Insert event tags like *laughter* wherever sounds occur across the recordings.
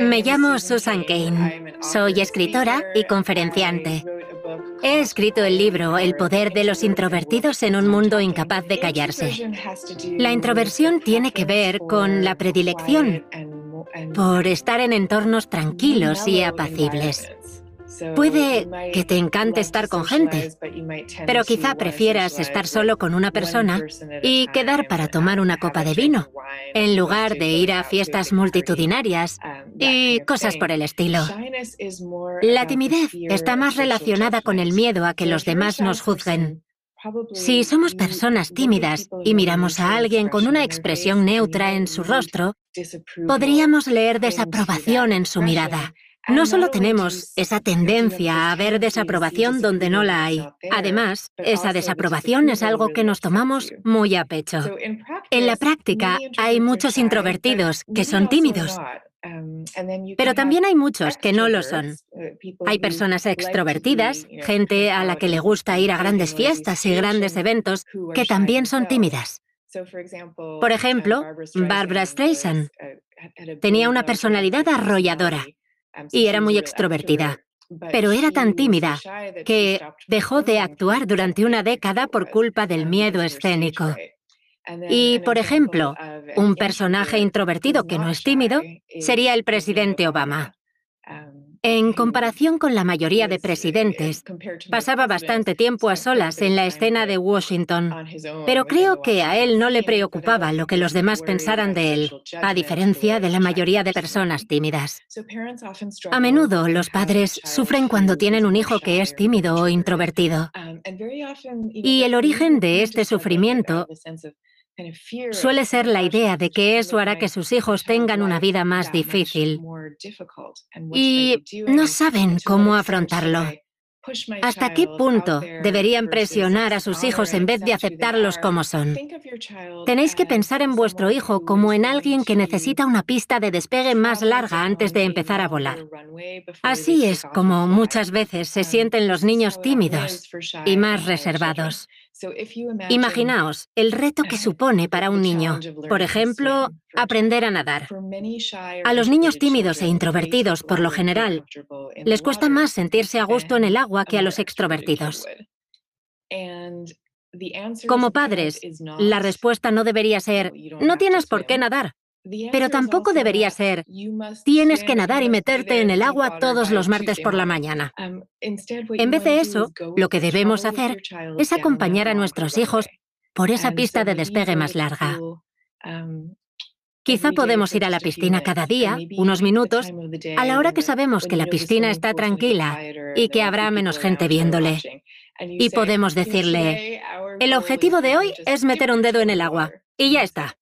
Me llamo Susan Kane. Soy escritora y conferenciante. He escrito el libro El poder de los introvertidos en un mundo incapaz de callarse. La introversión tiene que ver con la predilección por estar en entornos tranquilos y apacibles. Puede que te encante estar con gente, pero quizá prefieras estar solo con una persona y quedar para tomar una copa de vino, en lugar de ir a fiestas multitudinarias y cosas por el estilo. La timidez está más relacionada con el miedo a que los demás nos juzguen. Si somos personas tímidas y miramos a alguien con una expresión neutra en su rostro, podríamos leer desaprobación en su mirada no solo tenemos esa tendencia a ver desaprobación donde no la hay, además, esa desaprobación es algo que nos tomamos muy a pecho. En la práctica hay muchos introvertidos que son tímidos, pero también hay muchos que no lo son. Hay personas extrovertidas, gente a la que le gusta ir a grandes fiestas y grandes eventos, que también son tímidas. Por ejemplo, Barbara Streisand tenía una personalidad arrolladora y era muy extrovertida. Pero era tan tímida que dejó de actuar durante una década por culpa del miedo escénico. Y, por ejemplo, un personaje introvertido que no es tímido sería el presidente Obama. En comparación con la mayoría de presidentes, pasaba bastante tiempo a solas en la escena de Washington, pero creo que a él no le preocupaba lo que los demás pensaran de él, a diferencia de la mayoría de personas tímidas. A menudo los padres sufren cuando tienen un hijo que es tímido o introvertido. Y el origen de este sufrimiento Suele ser la idea de que eso hará que sus hijos tengan una vida más difícil y no saben cómo afrontarlo. ¿Hasta qué punto deberían presionar a sus hijos en vez de aceptarlos como son? Tenéis que pensar en vuestro hijo como en alguien que necesita una pista de despegue más larga antes de empezar a volar. Así es como muchas veces se sienten los niños tímidos y más reservados. Imaginaos el reto que *laughs* supone para un niño, por ejemplo, aprender a nadar. A los niños tímidos e introvertidos, por lo general, les cuesta más sentirse a gusto en el agua que a los extrovertidos. Como padres, la respuesta no debería ser, no tienes por qué nadar. Pero tampoco debería ser, tienes que nadar y meterte en el agua todos los martes por la mañana. Um, en vez de eso, lo que debemos hacer es acompañar a nuestros hijos por esa pista de despegue más larga. Um, Quizá podemos ir a la piscina cada día, unos minutos, a la hora que sabemos que la piscina está tranquila y que habrá menos gente viéndole. Y podemos decirle, el objetivo de hoy es meter un dedo en el agua. Y ya está.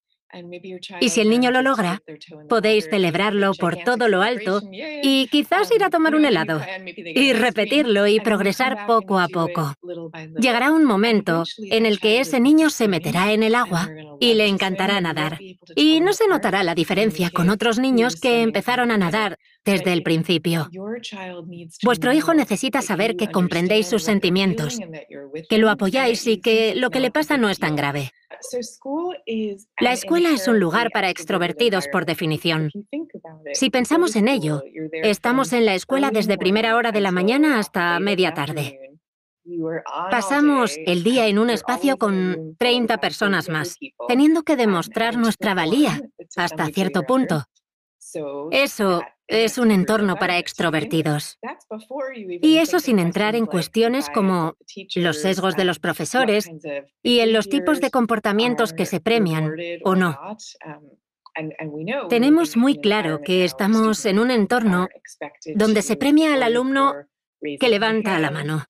Y si el niño lo logra, podéis celebrarlo por todo lo alto y quizás ir a tomar un helado y repetirlo y progresar poco a poco. Llegará un momento en el que ese niño se meterá en el agua y le encantará nadar. Y no se notará la diferencia con otros niños que empezaron a nadar desde el principio. Vuestro hijo necesita saber que comprendéis sus sentimientos, que lo apoyáis y que lo que le pasa no es tan grave. La escuela es un lugar para extrovertidos por definición. Si pensamos en ello, estamos en la escuela desde primera hora de la mañana hasta media tarde. Pasamos el día en un espacio con 30 personas más, teniendo que demostrar nuestra valía *laughs* hasta cierto punto. Eso es un entorno para extrovertidos. Y eso sin entrar en cuestiones como los sesgos de los profesores y en los tipos de comportamientos que se premian o no. Tenemos muy claro que estamos en un entorno donde se premia al alumno que levanta la mano.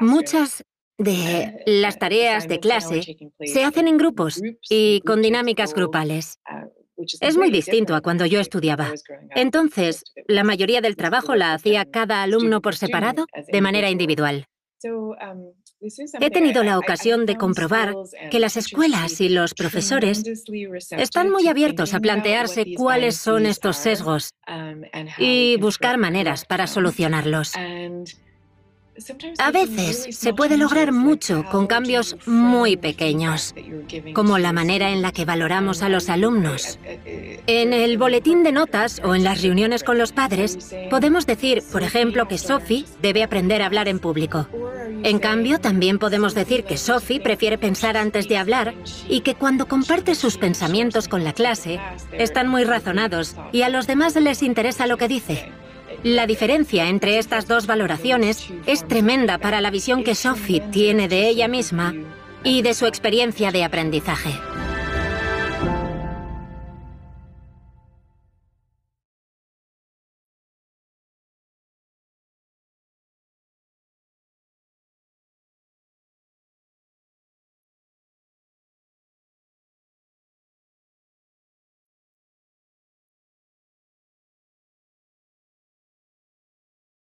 Muchas de las tareas de clase se hacen en grupos y con dinámicas grupales. Es muy distinto a cuando yo estudiaba. Entonces, la mayoría del trabajo la hacía cada alumno por separado, de manera individual. He tenido la ocasión de comprobar que las escuelas y los profesores están muy abiertos a plantearse cuáles son estos sesgos y buscar maneras para solucionarlos. A veces se puede lograr mucho con cambios muy pequeños, como la manera en la que valoramos a los alumnos. En el boletín de notas o en las reuniones con los padres, podemos decir, por ejemplo, que Sophie debe aprender a hablar en público. En cambio, también podemos decir que Sophie prefiere pensar antes de hablar y que cuando comparte sus pensamientos con la clase, están muy razonados y a los demás les interesa lo que dice. La diferencia entre estas dos valoraciones es tremenda para la visión que Sophie tiene de ella misma y de su experiencia de aprendizaje.